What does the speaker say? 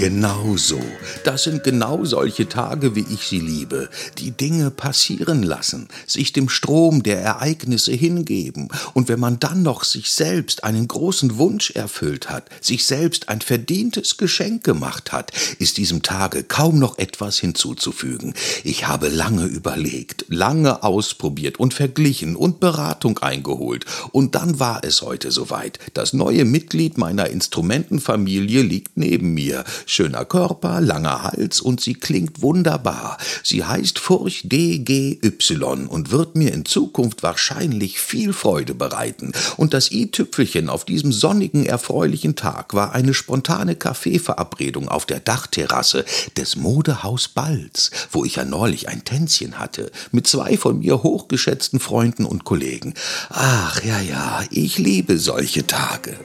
Genau so. Das sind genau solche Tage, wie ich sie liebe. Die Dinge passieren lassen, sich dem Strom der Ereignisse hingeben. Und wenn man dann noch sich selbst einen großen Wunsch erfüllt hat, sich selbst ein verdientes Geschenk gemacht hat, ist diesem Tage kaum noch etwas hinzuzufügen. Ich habe lange überlegt, lange ausprobiert und verglichen und Beratung eingeholt. Und dann war es heute soweit. Das neue Mitglied meiner Instrumentenfamilie liegt neben mir schöner Körper, langer Hals und sie klingt wunderbar. Sie heißt Furch DGY und wird mir in Zukunft wahrscheinlich viel Freude bereiten. Und das i-Tüpfelchen auf diesem sonnigen, erfreulichen Tag war eine spontane Kaffeeverabredung auf der Dachterrasse des Modehaus Balz, wo ich ja neulich ein Tänzchen hatte, mit zwei von mir hochgeschätzten Freunden und Kollegen. Ach ja, ja, ich liebe solche Tage.